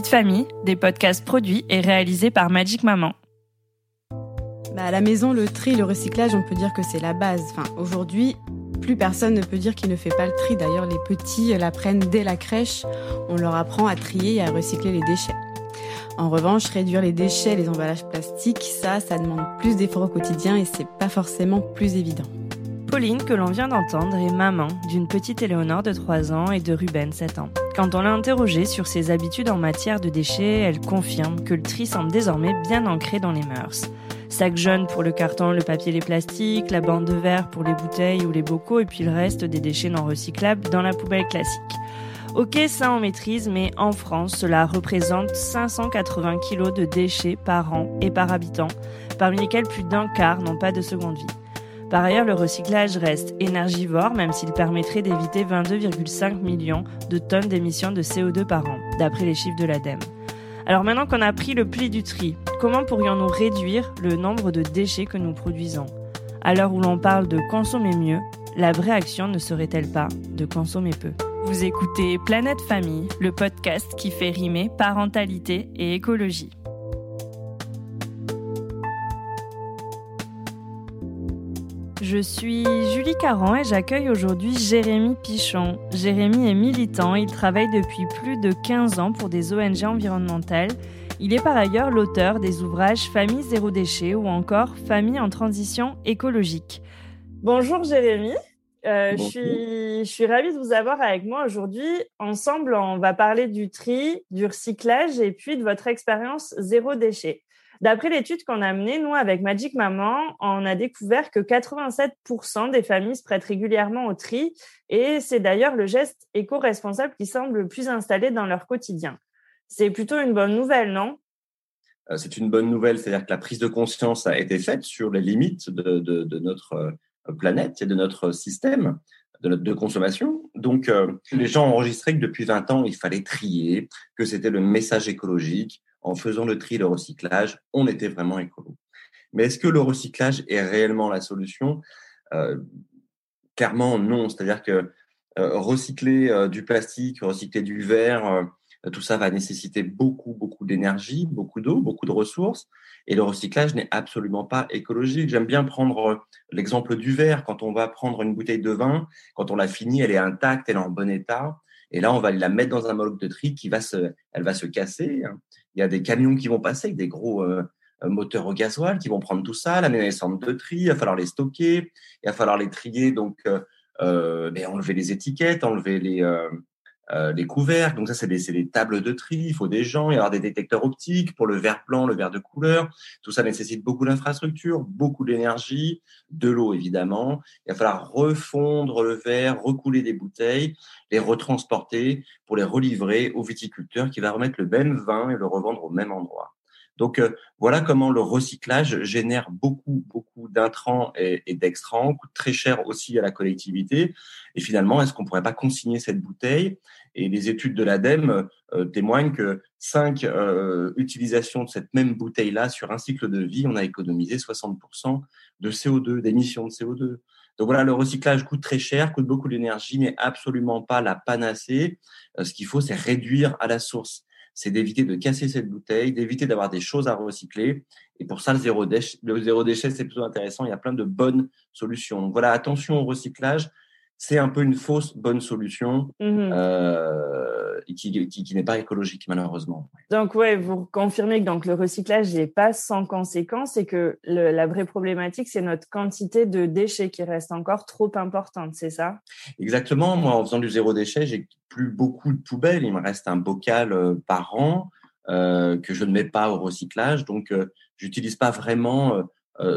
De famille, des podcasts produits et réalisés par Magic Maman. Bah, la maison, le tri, le recyclage, on peut dire que c'est la base. Aujourd'hui, plus personne ne peut dire qu'il ne fait pas le tri. D'ailleurs, les petits l'apprennent dès la crèche. On leur apprend à trier et à recycler les déchets. En revanche, réduire les déchets, les emballages plastiques, ça, ça demande plus d'efforts au quotidien et c'est pas forcément plus évident. Pauline, que l'on vient d'entendre, est maman d'une petite Éléonore de 3 ans et de Ruben, 7 ans. Quand on l'a interrogée sur ses habitudes en matière de déchets, elle confirme que le tri semble désormais bien ancré dans les mœurs. Sac jaune pour le carton, le papier, les plastiques, la bande de verre pour les bouteilles ou les bocaux et puis le reste des déchets non recyclables dans la poubelle classique. Ok, ça on maîtrise, mais en France, cela représente 580 kilos de déchets par an et par habitant, parmi lesquels plus d'un quart n'ont pas de seconde vie. Par ailleurs, le recyclage reste énergivore, même s'il permettrait d'éviter 22,5 millions de tonnes d'émissions de CO2 par an, d'après les chiffres de l'ADEME. Alors maintenant qu'on a pris le pli du tri, comment pourrions-nous réduire le nombre de déchets que nous produisons? À l'heure où l'on parle de consommer mieux, la vraie action ne serait-elle pas de consommer peu? Vous écoutez Planète Famille, le podcast qui fait rimer parentalité et écologie. Je suis Julie Caron et j'accueille aujourd'hui Jérémy Pichon. Jérémy est militant, il travaille depuis plus de 15 ans pour des ONG environnementales. Il est par ailleurs l'auteur des ouvrages Famille zéro déchet ou encore Famille en transition écologique. Bonjour Jérémy. Euh, je, suis, je suis ravie de vous avoir avec moi aujourd'hui. Ensemble, on va parler du tri, du recyclage et puis de votre expérience zéro déchet. D'après l'étude qu'on a menée, nous, avec Magic Maman, on a découvert que 87% des familles se prêtent régulièrement au tri et c'est d'ailleurs le geste éco-responsable qui semble le plus installé dans leur quotidien. C'est plutôt une bonne nouvelle, non? Euh, C'est une bonne nouvelle, c'est-à-dire que la prise de conscience a été faite sur les limites de, notre euh, planète et de notre système de consommation. Donc, euh, les gens ont enregistré que depuis 20 ans, il fallait trier, que c'était le message écologique, en faisant le tri, le recyclage, on était vraiment écolo. Mais est-ce que le recyclage est réellement la solution? Euh, Clairement, non. C'est-à-dire que euh, recycler euh, du plastique, recycler du verre, euh, tout ça va nécessiter beaucoup, beaucoup d'énergie, beaucoup d'eau, beaucoup de ressources. Et le recyclage n'est absolument pas écologique. J'aime bien prendre l'exemple du verre. Quand on va prendre une bouteille de vin, quand on l'a fini, elle est intacte, elle est en bon état. Et là, on va la mettre dans un bloc de tri qui va se, elle va se casser. Il y a des camions qui vont passer avec des gros euh, euh, moteurs au gasoil qui vont prendre tout ça, l'amener dans les centres de tri. Il va falloir les stocker, il va falloir les trier, donc euh ben, enlever les étiquettes, enlever les, euh, les couvercles. Donc ça, c'est des, des, tables de tri. Il faut des gens, il y avoir des détecteurs optiques pour le verre blanc, le verre de couleur. Tout ça nécessite beaucoup d'infrastructures, beaucoup d'énergie, de l'eau évidemment. Il va falloir refondre le verre, recouler des bouteilles, les retransporter pour les relivrer au viticulteur qui va remettre le même vin et le revendre au même endroit. Donc euh, voilà comment le recyclage génère beaucoup, beaucoup d'intrants et, d'extrants, coûte très cher aussi à la collectivité. Et finalement, est-ce qu'on pourrait pas consigner cette bouteille? Et les études de l'ADEME euh, témoignent que cinq euh, utilisations de cette même bouteille-là sur un cycle de vie, on a économisé 60% de CO2, d'émissions de CO2. Donc voilà, le recyclage coûte très cher, coûte beaucoup d'énergie, mais absolument pas la panacée. ce qu'il faut, c'est réduire à la source c'est d'éviter de casser cette bouteille, d'éviter d'avoir des choses à recycler. Et pour ça, le zéro déchet, le zéro déchet, c'est plutôt intéressant. Il y a plein de bonnes solutions. Donc voilà, attention au recyclage. C'est un peu une fausse bonne solution mmh euh, qui, qui, qui n'est pas écologique malheureusement. Donc ouais, vous confirmez que donc le recyclage n'est pas sans conséquence et que le, la vraie problématique c'est notre quantité de déchets qui reste encore trop importante, c'est ça? Exactement. Moi, en faisant du zéro déchet, j'ai plus beaucoup de poubelles. Il me reste un bocal euh, par an euh, que je ne mets pas au recyclage. Donc, euh, j'utilise pas vraiment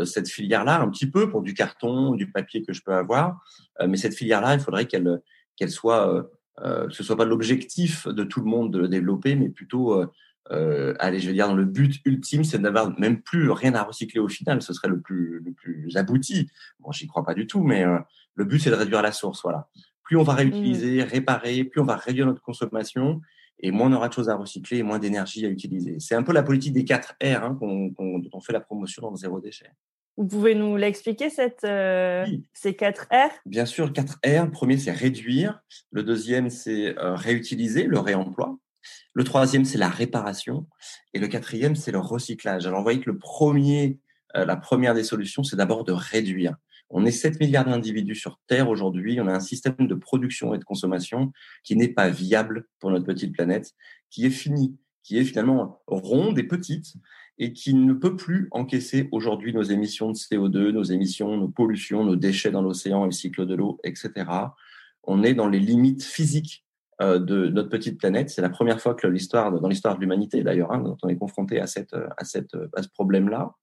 cette filière-là, un petit peu pour du carton, du papier que je peux avoir. mais cette filière-là, il faudrait qu'elle qu'elle soit que ce soit pas l'objectif de tout le monde de le développer, mais plutôt euh, allez, je vais dire, dans le but ultime, c'est d'avoir même plus rien à recycler au final. Ce serait le plus, le plus abouti. Bon, j'y crois pas du tout, mais euh, le but, c'est de réduire la source. Voilà. Plus on va réutiliser, mmh. réparer, plus on va réduire notre consommation et moins on aura de choses à recycler et moins d'énergie à utiliser. C'est un peu la politique des 4 R hein, dont on fait la promotion dans le zéro déchet. Vous pouvez nous l'expliquer, cette, euh, ces 4 R? Bien sûr, 4 R. Le premier, c'est réduire. Le deuxième, c'est euh, réutiliser, le réemploi. Le troisième, c'est la réparation. Et le quatrième, c'est le recyclage. Alors, vous voyez que le premier, euh, la première des solutions, c'est d'abord de réduire. On est 7 milliards d'individus sur Terre aujourd'hui. On a un système de production et de consommation qui n'est pas viable pour notre petite planète, qui est fini, qui est finalement ronde et petite et qui ne peut plus encaisser aujourd'hui nos émissions de CO2, nos émissions, nos pollutions, nos déchets dans l'océan le cycle de l'eau, etc. On est dans les limites physiques euh, de notre petite planète. C'est la première fois que l'histoire, dans l'histoire de l'humanité d'ailleurs, hein, on est confronté à, cette, à, cette, à ce problème-là.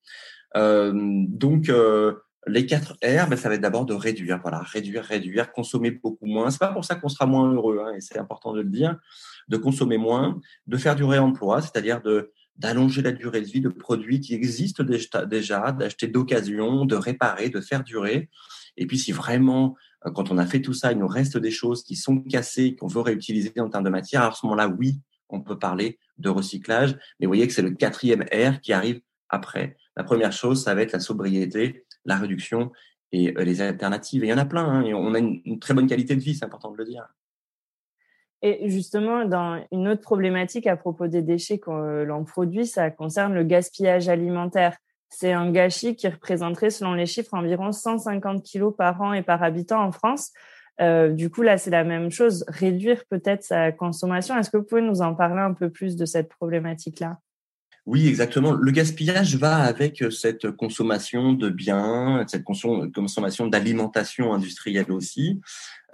Euh, donc, euh, les quatre R, ben, ça va être d'abord de réduire, voilà, réduire, réduire, consommer beaucoup moins. C'est pas pour ça qu'on sera moins heureux, hein, et c'est important de le dire, de consommer moins, de faire du réemploi, c'est-à-dire de d'allonger la durée de vie de produits qui existent déjà, d'acheter d'occasion, de réparer, de faire durer. Et puis, si vraiment euh, quand on a fait tout ça, il nous reste des choses qui sont cassées, qu'on veut réutiliser en termes de matière. à ce moment-là, oui, on peut parler de recyclage. Mais vous voyez que c'est le quatrième R qui arrive après. La première chose, ça va être la sobriété, la réduction et euh, les alternatives. Et il y en a plein. Hein, et on a une, très bonne qualité de vie, c'est important de le dire. Et justement, dans une autre problématique à propos des déchets que l'on produit, ça concerne le gaspillage alimentaire. C'est un gâchis qui représenterait, selon les chiffres, environ 150 kilos par an et par habitant en France. Euh, du coup, là, c'est la même chose, réduire peut-être sa consommation. Est-ce que vous pouvez nous en parler un peu plus de cette problématique-là? Oui, exactement. Le gaspillage va avec cette consommation de biens, cette consommation d'alimentation industrielle aussi.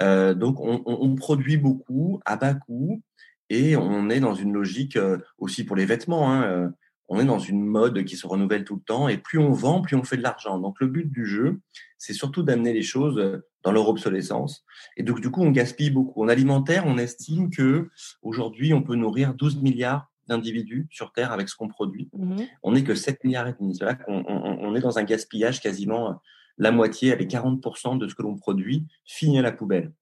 Euh, donc, on, on, produit beaucoup à bas coût et on est dans une logique euh, aussi pour les vêtements. Hein, on est dans une mode qui se renouvelle tout le temps et plus on vend, plus on fait de l'argent. Donc le but du jeu, c'est surtout d'amener les choses dans leur obsolescence. Et donc du coup, on gaspille beaucoup. En alimentaire, on estime que aujourd'hui, on peut nourrir 12 milliards d'individus sur Terre avec ce qu'on produit. Mmh on n'est que 7 milliards et demi. C'est là qu'on on, est dans un gaspillage quasiment la moitié, avec 40% de ce que l'on produit finit à la poubelle.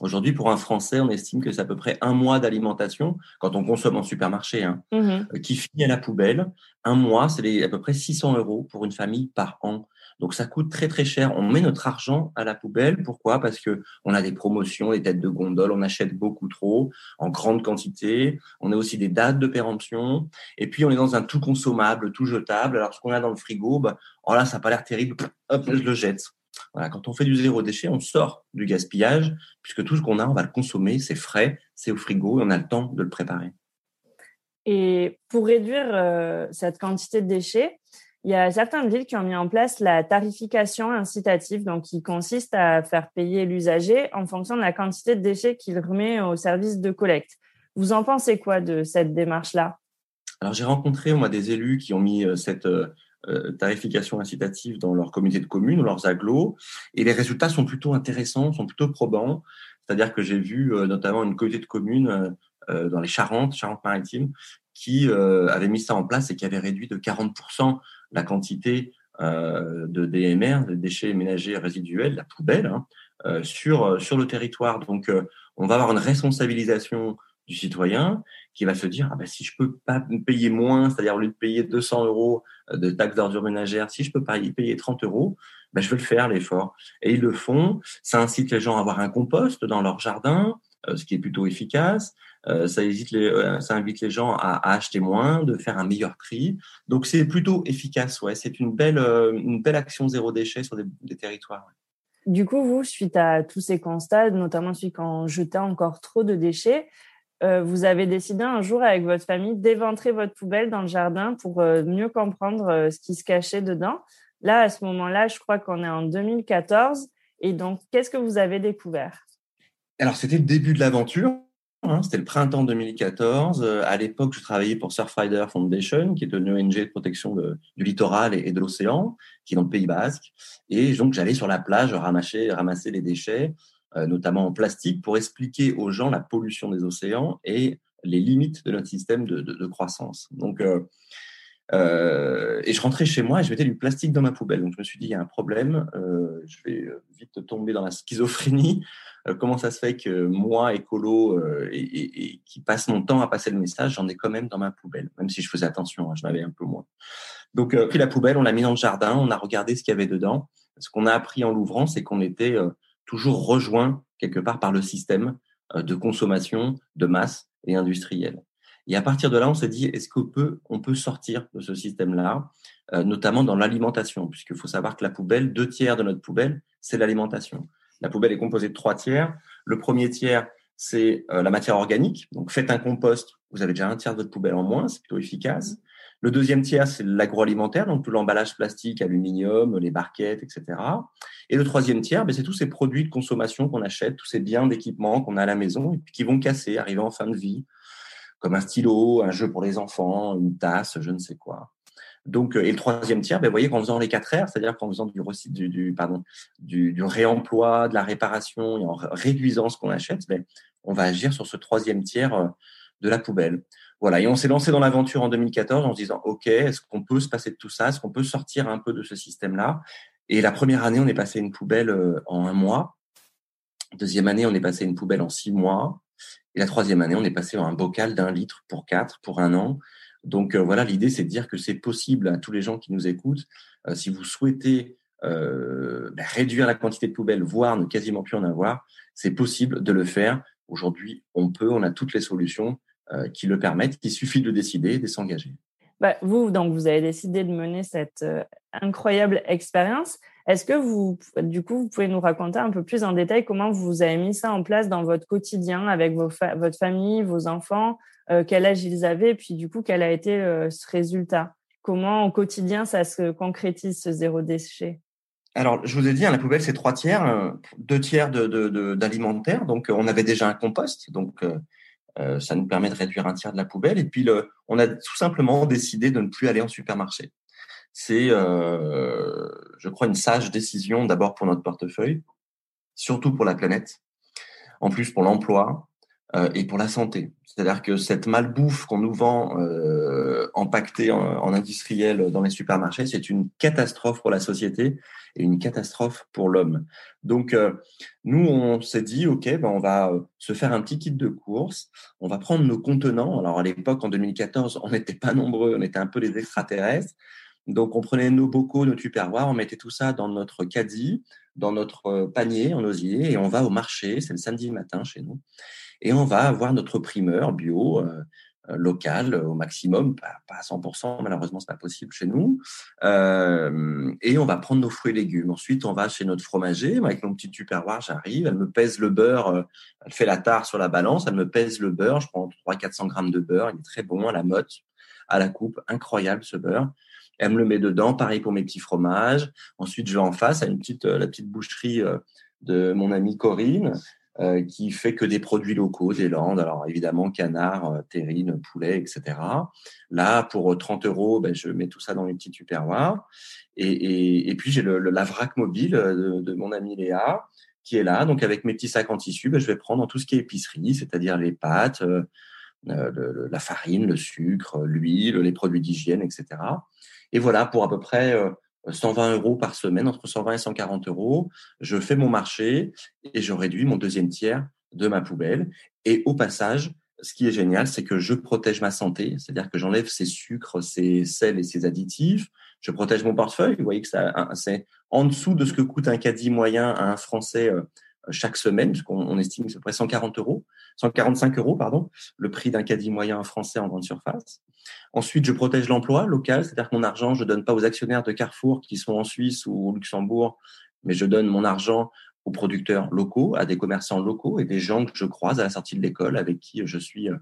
Aujourd'hui, pour un Français, on estime que c'est à peu près un mois d'alimentation, quand on consomme en supermarché, hein, mmh euh, qui finit à la poubelle. Un mois, c'est à peu près 600 euros pour une famille par an. Donc ça coûte très très cher. On met notre argent à la poubelle. Pourquoi? Parce que on a des promotions, des têtes de gondole, on achète beaucoup trop, en grande quantité. On a aussi des dates de péremption. Et puis on est dans un tout consommable, tout jetable. Alors ce qu'on a dans le frigo, bah, oh là, ça n'a pas l'air terrible. Hop, je le jette. Voilà, quand on fait du zéro déchet, on sort du gaspillage, puisque tout ce qu'on a, on va le consommer, c'est frais, c'est au frigo et on a le temps de le préparer. Et pour réduire euh, cette quantité de déchets, il y a certaines villes qui ont mis en place la tarification incitative, donc qui consiste à faire payer l'usager en fonction de la quantité de déchets qu'il remet au service de collecte. Vous en pensez quoi de cette démarche-là? Alors j'ai rencontré moi des élus qui ont mis euh, cette euh, euh, tarification incitative dans leur comité de communes ou leurs agglos. Et les résultats sont plutôt intéressants, sont plutôt probants. C'est-à-dire que j'ai vu notamment une comité de communes dans les Charentes, Charentes-Maritimes, qui avait mis ça en place et qui avait réduit de 40% la quantité de DMR, de déchets ménagers résiduels, la poubelle, hein, sur, sur le territoire. Donc, on va avoir une responsabilisation du citoyen qui va se dire ah ben, si je peux pas payer moins, c'est-à-dire au lieu de payer 200 euros euh, de taxes d'ordure ménagère, si je peux pas y payer 30 euros, ben, je vais le faire l'effort. Et ils le font. Ça incite les gens à avoir un compost dans leur jardin, euh, ce qui est plutôt efficace. Euh, ça, les, ça invite les gens à, acheter moins, de faire un meilleur prix. Donc c'est plutôt efficace. Ouais, c'est une belle, une belle action zéro déchet sur des, territoires. Du coup, vous, suite à tous ces constats, notamment celui qu'on jetait encore trop de déchets, euh, vous avez décidé un jour avec votre famille d'éventrer votre poubelle dans le jardin pour euh, mieux comprendre euh, ce qui se cachait dedans. Là, à ce moment-là, je crois qu'on est en 2014. Et donc, qu'est-ce que vous avez découvert? Alors, c'était le début de l'aventure. Hein, c'était le printemps 2014. à l'époque, je travaillais pour Surfrider Foundation, qui est une ONG de protection du littoral et, de l'océan, qui est dans le Pays Basque. Et donc, j'allais sur la plage ramasser, les déchets notamment en plastique, pour expliquer aux gens la pollution des océans et les limites de notre système de, croissance. Donc, euh, euh, et je rentrais chez moi et je mettais du plastique dans ma poubelle. Donc je me suis dit, il y a un problème, euh, je vais vite tomber dans la schizophrénie. comment ça se fait que moi, écolo, et, qui passe mon temps à passer le message, j'en ai quand même dans ma poubelle, même si je faisais attention, hein, je l'avais un peu moins. Donc, pris la poubelle, on l'a mis dans le jardin, on a regardé ce qu'il y avait dedans. Ce qu'on a appris en l'ouvrant, c'est qu'on était toujours rejoint quelque part par le système de consommation de masse et industrielle. Et à partir de là, on s'est dit, est-ce qu'on peut, on peut sortir de ce système-là, euh, notamment dans l'alimentation, puisqu'il faut savoir que la poubelle, deux tiers de notre poubelle, c'est l'alimentation. La poubelle est composée de trois tiers. Le premier tiers, c'est euh, la matière organique. Donc, faites un compost, vous avez déjà un tiers de votre poubelle en moins, c'est plutôt efficace. Le deuxième tiers, c'est l'agroalimentaire, donc tout l'emballage plastique, aluminium, les barquettes, etc. Et le troisième tiers, ben, c'est tous ces produits de consommation qu'on achète, tous ces biens d'équipement qu'on a à la maison et qui vont casser, arriver en fin de vie, comme un stylo, un jeu pour les enfants, une tasse, je ne sais quoi. Donc, euh, et le troisième tiers, ben, vous voyez qu'en faisant les quatre R, c'est-à-dire qu'en faisant du, du, du, pardon, du, du, réemploi, de la réparation et en réduisant ce qu'on achète, ben, on va agir sur ce troisième tiers euh, de la poubelle. Voilà, et on s'est lancé dans l'aventure en 2014 en se disant, OK, est-ce qu'on peut se passer de tout ça? Est-ce qu'on peut sortir un peu de ce système-là? Et la première année, on est passé une poubelle euh, en un mois. Deuxième année, on est passé une poubelle en six mois. Et la troisième année, on est passé en un bocal d'un litre pour quatre, pour un an. Donc euh, voilà, l'idée, c'est de dire que c'est possible à tous les gens qui nous écoutent. Euh, si vous souhaitez ben, réduire la quantité de poubelles, voire ne quasiment plus en avoir, c'est possible de le faire. Aujourd'hui, on peut, on a toutes les solutions. Euh, qui le permettent. Il suffit de décider et de s'engager. Bah, vous, donc, vous avez décidé de mener cette euh, incroyable expérience. Est-ce que vous, du coup, vous pouvez nous raconter un peu plus en détail comment vous avez mis ça en place dans votre quotidien avec votre famille, vos enfants, euh, quel âge ils avaient, et puis du coup, quel a été ce résultat? Comment au quotidien ça se concrétise ce zéro déchet? Alors, je vous ai dit, hein, la poubelle, c'est trois tiers, deux tiers d'alimentaire. De, donc, on avait déjà un compost. Donc, euh, ça nous permet de réduire un tiers de la poubelle. Et puis, on a tout simplement décidé de ne plus aller en supermarché. C'est, euh, je crois, une sage décision d'abord pour notre portefeuille, surtout pour la planète, en plus pour l'emploi euh, et pour la santé. C'est-à-dire que cette malbouffe qu'on nous vend euh, empaquetée en, industriel dans les supermarchés, c'est une catastrophe pour la société et une catastrophe pour l'homme. Donc, euh, nous, on s'est dit, OK, ben, on va euh, se faire un petit kit de course. On va prendre nos contenants. Alors, à l'époque, en 2014, on n'était pas nombreux, on était un peu les extraterrestres. Donc, on prenait nos bocaux, nos tupperwares, on mettait tout ça dans notre caddie, dans notre euh, panier en osier, et on va au marché. C'est le samedi matin chez nous. Et on va avoir notre primeur bio, euh, local au maximum, pas, à 100%, malheureusement c'est pas possible chez nous. Euh, et on va prendre nos fruits et légumes. Ensuite, on va chez notre fromager avec mon petit tupperware. J'arrive, elle me pèse le beurre, euh, elle fait la tare sur la balance, elle me pèse le beurre. Je prends 300-400 grammes de beurre, il est très bon à la motte, à la coupe, incroyable ce beurre. Elle me le met dedans, pareil pour mes petits fromages. Ensuite, je vais en face à une petite, la petite boucherie de mon amie Corinne. Euh, qui fait que des produits locaux des Landes. Alors évidemment, canard, euh, terrine, poulet, etc. Là, pour 30 euros, ben, je mets tout ça dans une petite tupperware. Et, et, puis j'ai le, la vrac mobile de, mon ami Léa qui est là. Donc avec mes petits sacs en tissu, ben, je vais prendre tout ce qui est épicerie, c'est-à-dire les pâtes, euh, euh la farine, le sucre, l'huile, les produits d'hygiène, etc. Et voilà pour à peu près 120 euros par semaine, entre 120 et 140 euros. Je fais mon marché et je réduis mon deuxième tiers de ma poubelle. Et au passage, ce qui est génial, c'est que je protège ma santé, c'est-à-dire que j'enlève ces sucres, ces sels et ces additifs. Je protège mon portefeuille. Vous voyez que c'est en dessous de ce que coûte un caddie moyen à un Français euh, chaque semaine, puisqu'on estime que c'est à peu près 140 euros, 145 euros, pardon, le prix d'un caddie moyen français en grande surface. Ensuite, je protège l'emploi local, c'est-à-dire que mon argent, je donne pas aux actionnaires de Carrefour qui sont en Suisse ou au Luxembourg, mais je donne mon argent aux producteurs locaux, à des commerçants locaux et des gens que je croise à la sortie de l'école avec qui je suis euh,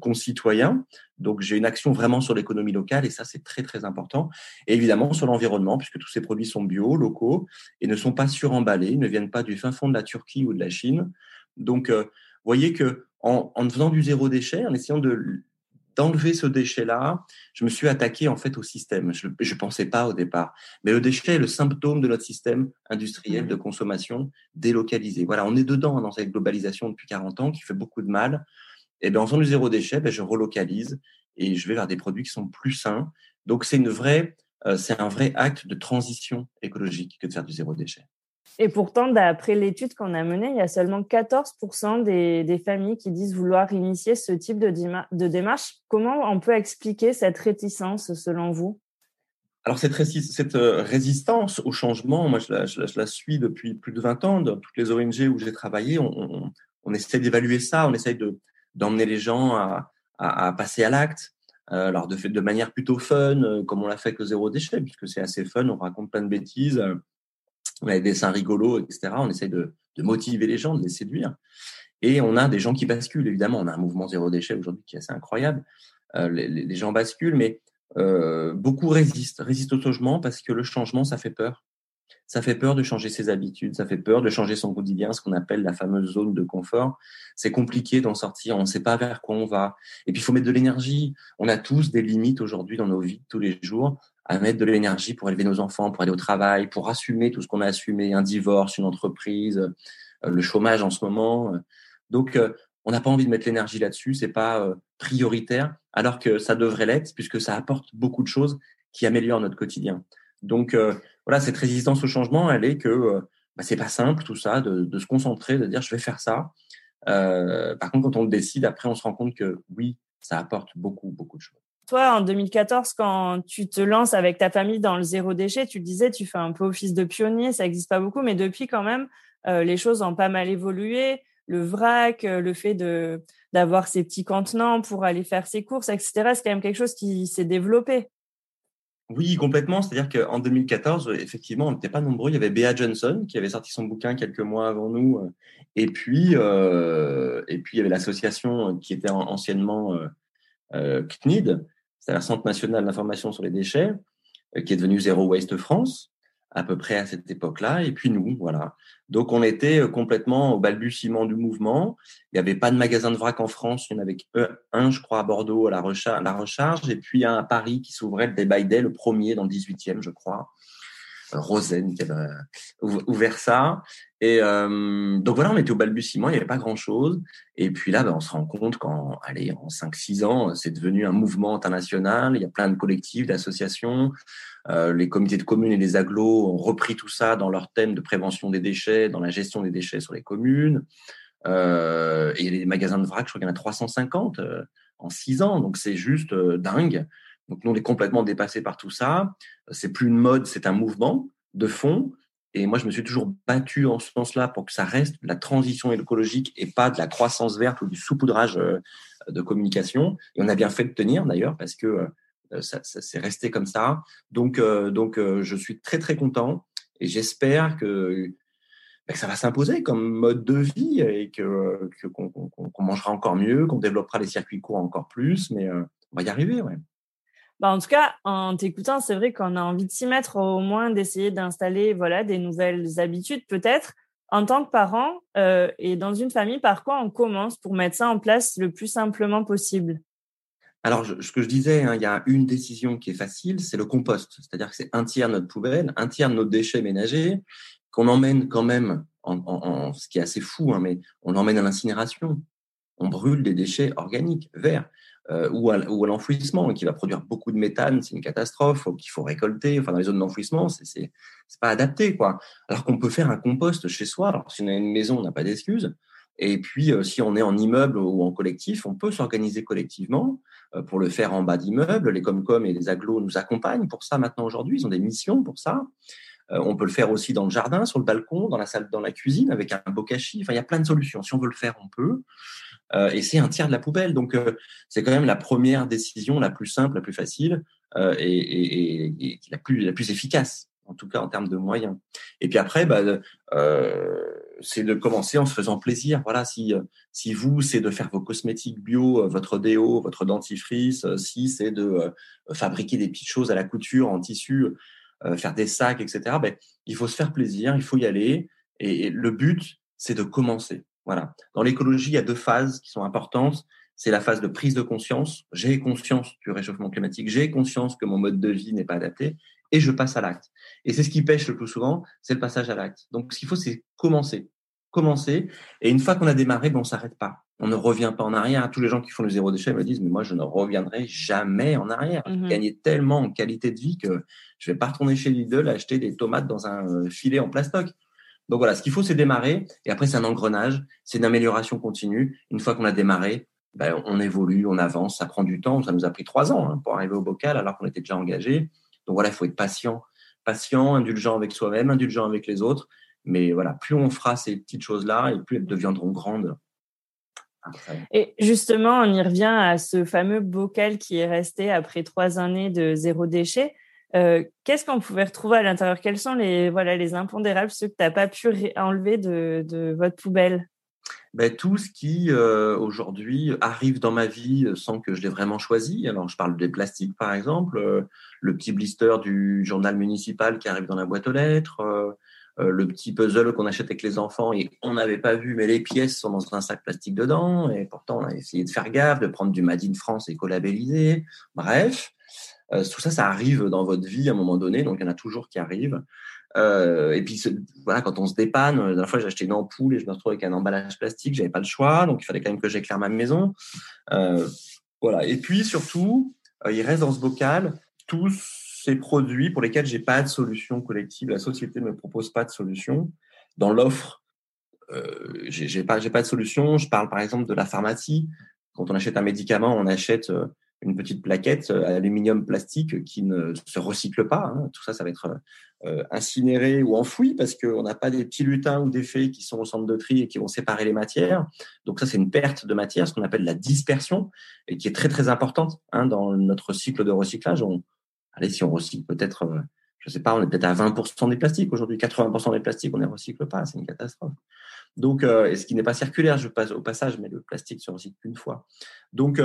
concitoyen. Donc j'ai une action vraiment sur l'économie locale et ça c'est très très important. Et évidemment sur l'environnement puisque tous ces produits sont bio, locaux et ne sont pas suremballés, ne viennent pas du fin fond de la Turquie ou de la Chine. Donc euh, voyez que en, en faisant du zéro déchet, en essayant de d'enlever ce déchet-là, je me suis attaqué en fait au système. Je ne pensais pas au départ. Mais le déchet est le symptôme de notre système industriel mmh. de consommation délocalisé. Voilà, on est dedans dans cette globalisation depuis 40 ans qui fait beaucoup de mal. Et bien, en faisant du zéro déchet, ben, je relocalise et je vais vers des produits qui sont plus sains. Donc, c'est une vraie, euh, c'est un vrai acte de transition écologique que de faire du zéro déchet. Et pourtant, d'après l'étude qu'on a menée, il y a seulement 14% des, familles qui disent vouloir initier ce type de, démarche. Comment on peut expliquer cette réticence selon vous? Alors cette, euh, résistance au changement, moi je la, suis depuis plus de 20 ans. Dans toutes les ONG où j'ai travaillé, on, essaie d'évaluer ça, on essaie de, d'emmener les gens à, passer à l'acte. Euh, alors de, de manière plutôt fun, euh, comme on l'a fait avec zéro déchet, puisque c'est assez fun, on raconte plein de bêtises on a des dessins rigolos, etc. On essaye de, motiver les gens, de les séduire. Et on a des gens qui basculent, évidemment. On a un mouvement zéro déchet aujourd'hui qui est assez incroyable. Euh, les, gens basculent, mais euh, beaucoup résistent, résistent au changement parce que le changement, ça fait peur. Ça fait peur de changer ses habitudes, ça fait peur de changer son quotidien, ce qu'on appelle la fameuse zone de confort. C'est compliqué d'en sortir, on ne sait pas vers quoi on va. Et puis il faut mettre de l'énergie. On a tous des limites aujourd'hui dans nos vies tous les jours à mettre de l'énergie pour élever nos enfants, pour aller au travail, pour assumer tout ce qu'on a assumé, un divorce, une entreprise, euh, le chômage en ce moment. Donc, euh, on n'a pas envie de mettre l'énergie là-dessus, c'est pas euh, prioritaire, alors que ça devrait l'être puisque ça apporte beaucoup de choses qui améliorent notre quotidien. Donc, voilà, cette résistance au changement, elle est que bah, c'est pas simple tout ça, de, de, se concentrer, de dire je vais faire ça. par contre, quand on le décide, après, on se rend compte que oui, ça apporte beaucoup, beaucoup de choses. Toi, en 2014, quand tu te lances avec ta famille dans le zéro déchet, tu disais, tu fais un peu office de pionnier, ça n'existe pas beaucoup, mais depuis quand même, euh, les choses ont pas mal évolué. Le vrac, euh, le fait de d'avoir ces petits contenants pour aller faire ses courses, etc., c'est quand même quelque chose qui s'est développé. Oui, complètement. C'est-à-dire qu'en 2014, effectivement, on n'était pas nombreux. Il y avait Bea Johnson qui avait sorti son bouquin quelques mois avant nous. Euh, et puis, et puis il y avait l'association qui était anciennement CNID, c'est la Centre national d'information sur les déchets, euh, qui est devenu Zéro Waste France, à peu près à cette époque-là. Et puis nous, voilà. Donc on était euh, complètement au balbutiement du mouvement. Il n'y avait pas de magasin de vrac en France. Il y en avait un, je crois, à Bordeaux, à la recharge, et puis un à Paris qui s'ouvrait le Day Day, le premier dans le 18e, je crois. Rosen qui avait ouvert ça. Et euh, donc voilà, on était au balbutiement, il n'y avait pas grand-chose. Et puis là, ben, on se rend compte qu'en allez, en 5-6 ans, c'est devenu un mouvement international. Il y a plein de collectifs, d'associations. Euh, les comités de communes et les agglos ont repris tout ça dans leur thème de prévention des déchets, dans la gestion des déchets sur les communes. Euh, et les magasins de vrac, je crois qu'il y en a 350 euh, en 6 ans. Donc c'est juste euh, dingue. Donc nous, on est complètement dépassé par tout ça. C'est plus une mode, c'est un mouvement de fond. Et moi, je me suis toujours battu en ce sens-là pour que ça reste de la transition écologique et pas de la croissance verte ou du saupoudrage euh, de communication. Et on a bien fait de tenir d'ailleurs parce que euh, ça, ça s'est resté comme ça. Donc, euh, donc je suis très très content et j'espère que, bah, que, ça va s'imposer comme mode de vie et que qu'on mangera encore mieux, qu'on développera les circuits courts encore plus. Mais on va y arriver, ouais. Bah, en tout cas, en t'écoutant, c'est vrai qu'on a envie de s'y mettre, au moins d'essayer d'installer voilà des nouvelles habitudes, peut-être. En tant que parent euh, et dans une famille, par quoi on commence pour mettre ça en place le plus simplement possible? Alors, ce que je disais, hein, il y a une décision qui est facile, c'est le compost. C'est-à-dire que c'est un tiers de notre poubelle, un tiers de nos déchets ménagers, qu'on emmène quand même, en, ce qui est assez fou, hein, mais on l'emmène à l'incinération. On brûle des déchets organiques, verts. Euh, ou à, l'enfouissement, qui va produire beaucoup de méthane, c'est une catastrophe, qu'il faut récolter. Enfin, dans les zones d'enfouissement, c'est c'est pas adapté, quoi. Alors qu'on peut faire un compost chez soi. Alors, si on a une maison, on n'a pas d'excuse. Et puis, euh, si on est en immeuble ou en collectif, on peut s'organiser collectivement euh, pour le faire en bas d'immeuble. Les Comcom et les Aglos nous accompagnent pour ça maintenant aujourd'hui. Ils ont des missions pour ça. on peut le faire aussi dans le jardin, sur le balcon, dans la salle, dans la cuisine, avec un bokashi. Enfin, il y a plein de solutions. Si on veut le faire, on peut. Euh, et c'est un tiers de la poubelle. Donc, euh, c'est quand même la première décision la plus simple, la plus facile euh, et, et, la, plus, la plus efficace, en tout cas en termes de moyens. Et puis après, bah, c'est de commencer en se faisant plaisir. Voilà, si, si vous, c'est de faire vos cosmétiques bio, votre déo, votre dentifrice, si c'est de fabriquer des petites choses à la couture en tissu, faire des sacs, etc., ben, il faut se faire plaisir, il faut y aller. et le but, c'est de commencer. Voilà. Dans l'écologie, il y a deux phases qui sont importantes. c'est la phase de prise de conscience. J'ai conscience du réchauffement climatique, j'ai conscience que mon mode de vie n'est pas adapté, et je passe à l'acte. Et c'est ce qui pêche le plus souvent, c'est le passage à l'acte. Donc, ce qu'il faut, c'est commencer. Commencer. Et une fois qu'on a démarré, ben, on s'arrête pas. On ne revient pas en arrière. Tous les gens qui font le zéro déchet me disent, mais moi, je ne reviendrai jamais en arrière. J'ai gagné tellement en qualité de vie que je vais pas retourner chez Lidl acheter des tomates dans un euh, filet en plastoc. Donc voilà, ce qu'il faut, c'est démarrer. Et après, c'est un engrenage. C'est une amélioration continue. Une fois qu'on a démarré, ben, on évolue, on avance. Ça prend du temps. Ça nous a pris trois ans hein, pour arriver au bocal alors qu'on était déjà engagé. Donc voilà, il faut être patient, patient, indulgent avec soi-même, indulgent avec les autres. Mais voilà, plus on fera ces petites choses-là, et plus elles deviendront grandes. Et justement, on y revient à ce fameux bocal qui est resté après trois années de zéro déchet. Euh, Qu'est-ce qu'on pouvait retrouver à l'intérieur? Quels sont les voilà les impondérables, ceux que tu n'as pas pu enlever de, de votre poubelle? Ben, tout ce qui euh, aujourd'hui arrive dans ma vie euh, sans que je l'ai vraiment choisi. Alors, je parle des plastiques, par exemple, le petit blister du journal municipal qui arrive dans la boîte aux lettres, le petit puzzle qu'on achète avec les enfants et on n'avait pas vu, mais les pièces sont dans un sac plastique dedans. Et pourtant, on a essayé de faire gaffe, de prendre du Made in France éco-labellisé. Bref, euh, tout ça, ça arrive dans votre vie à un moment donné. Donc, il y en a toujours qui arrivent. Euh, et puis voilà, quand on se dépanne, la dernière fois j'ai acheté une ampoule et je me retrouve avec un emballage plastique, j'avais pas le choix, donc il fallait quand même que j'éclaire ma maison. Euh, voilà. Et puis surtout, il reste dans ce bocal tous ces produits pour lesquels j'ai pas de solution collective. La société ne me propose pas de solution. Dans l'offre, euh, j'ai pas pas de solution. Je parle par exemple de la pharmacie. Quand on achète un médicament, on achète une petite plaquette euh, aluminium plastique qui ne se recycle pas. hein. Tout ça, ça va être euh, incinéré ou enfoui parce qu'on n'a pas des petits lutins ou des fées qui sont au centre de tri et qui vont séparer les matières. Donc ça, c'est une perte de matière, ce qu'on appelle la dispersion, et qui est très très importante hein, dans notre cycle de recyclage. Allez, si on recycle peut-être, euh, je sais pas, on est peut-être à 20% des plastiques aujourd'hui, 80% des plastiques, on ne les recycle pas, c'est une catastrophe. Donc, euh, et ce qui n'est pas circulaire, je passe au passage, mais le plastique se recycle qu'une fois. Donc,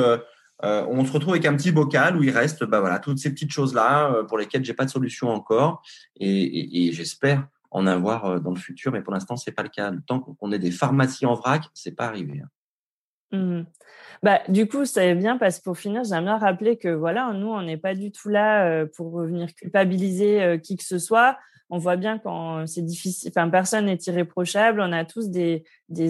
euh, on se retrouve avec un petit bocal où il reste bah, voilà, toutes ces petites choses-là euh, pour lesquelles j'ai pas de solution encore. Et, j'espère en avoir euh, dans le futur, mais pour l'instant, c'est pas le cas. Temps qu'on ait des pharmacies en vrac, c'est pas arrivé. hein. Mhm. Bah, du coup, c'est bien parce que pour finir, j'aime bien rappeler que voilà, nous, on n'est pas du tout là pour revenir culpabiliser qui que ce soit. On voit bien quand c'est difficile, enfin, personne n'est irréprochable. On a tous des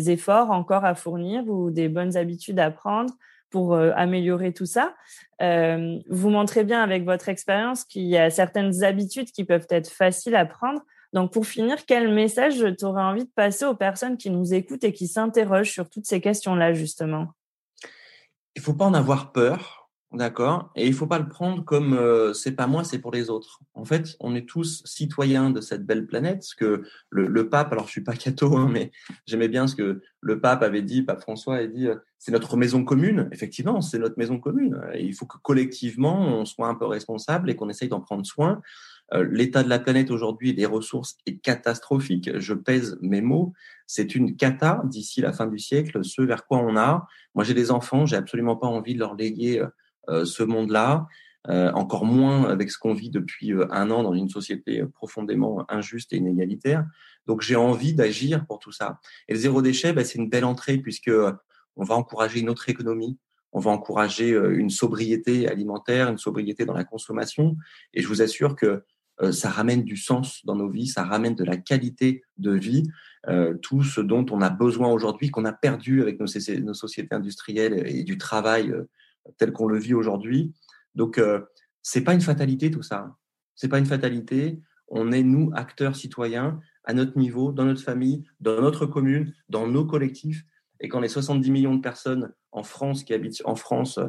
efforts encore à fournir ou des bonnes habitudes à prendre pour euh, améliorer tout ça. Euh, vous montrez bien avec votre expérience qu'il y a certaines habitudes qui peuvent être faciles à prendre. Donc, pour finir, quel message tu aurais envie de passer aux personnes qui nous écoutent et qui s'interrogent sur toutes ces questions-là, justement? Il faut pas en avoir peur, d'accord Et il faut pas le prendre comme euh, c'est pas moi, c'est pour les autres. En fait, on est tous citoyens de cette belle planète. Ce que le, le pape, alors je suis pas catho, hein, mais j'aimais bien ce que le pape avait dit, pape François a dit, euh, c'est notre maison commune. Effectivement, c'est notre maison commune. Il faut que collectivement, on soit un peu responsable et qu'on essaye d'en prendre soin. Euh, L'état de la planète aujourd'hui et des ressources est catastrophique. Je pèse mes mots. C'est une cata d'ici la fin du siècle, ce vers quoi on a. Moi, j'ai des enfants, j'ai absolument pas envie de leur léguer euh, ce monde-là, euh, encore moins avec ce qu'on vit depuis euh, un an dans une société profondément injuste et inégalitaire. Donc, j'ai envie d'agir pour tout ça. Et le zéro déchet, bah, c'est une belle entrée puisque euh, on va encourager une autre économie. On va encourager euh, une sobriété alimentaire, une sobriété dans la consommation. Et je vous assure que euh, ça ramène du sens dans nos vies, ça ramène de la qualité de vie, euh, tout ce dont on a besoin aujourd'hui, qu'on a perdu avec nos, sociétés industrielles et du travail euh, tel qu'on le vit aujourd'hui. Donc, euh, c'est pas une fatalité tout ça. C'est pas une fatalité. On est nous acteurs citoyens à notre niveau, dans notre famille, dans notre commune, dans nos collectifs. Et quand les 70 millions de personnes en France qui habitent en France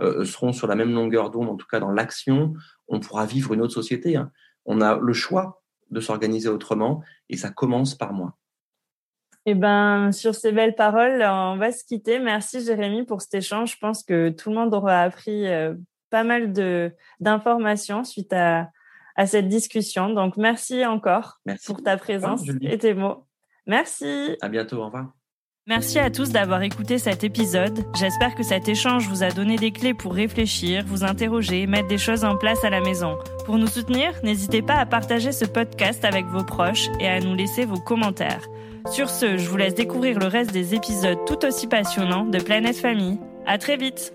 euh, seront sur la même longueur d'onde, en tout cas dans l'action, on pourra vivre une autre société. Hein. On a le choix de s'organiser autrement et ça commence par moi. Eh ben, sur ces belles paroles, on va se quitter. Merci Jérémy pour cet échange. Je pense que tout le monde aura appris euh, pas mal de d'informations suite à, à cette discussion. Donc merci encore merci. pour ta présence et tes mots. Merci. À bientôt. Au revoir. Merci à tous d'avoir écouté cet épisode. J'espère que cet échange vous a donné des clés pour réfléchir, vous interroger, mettre des choses en place à la maison. Pour nous soutenir, n'hésitez pas à partager ce podcast avec vos proches et à nous laisser vos commentaires. Sur ce, je vous laisse découvrir le reste des épisodes tout aussi passionnants de Planète Famille. À très vite.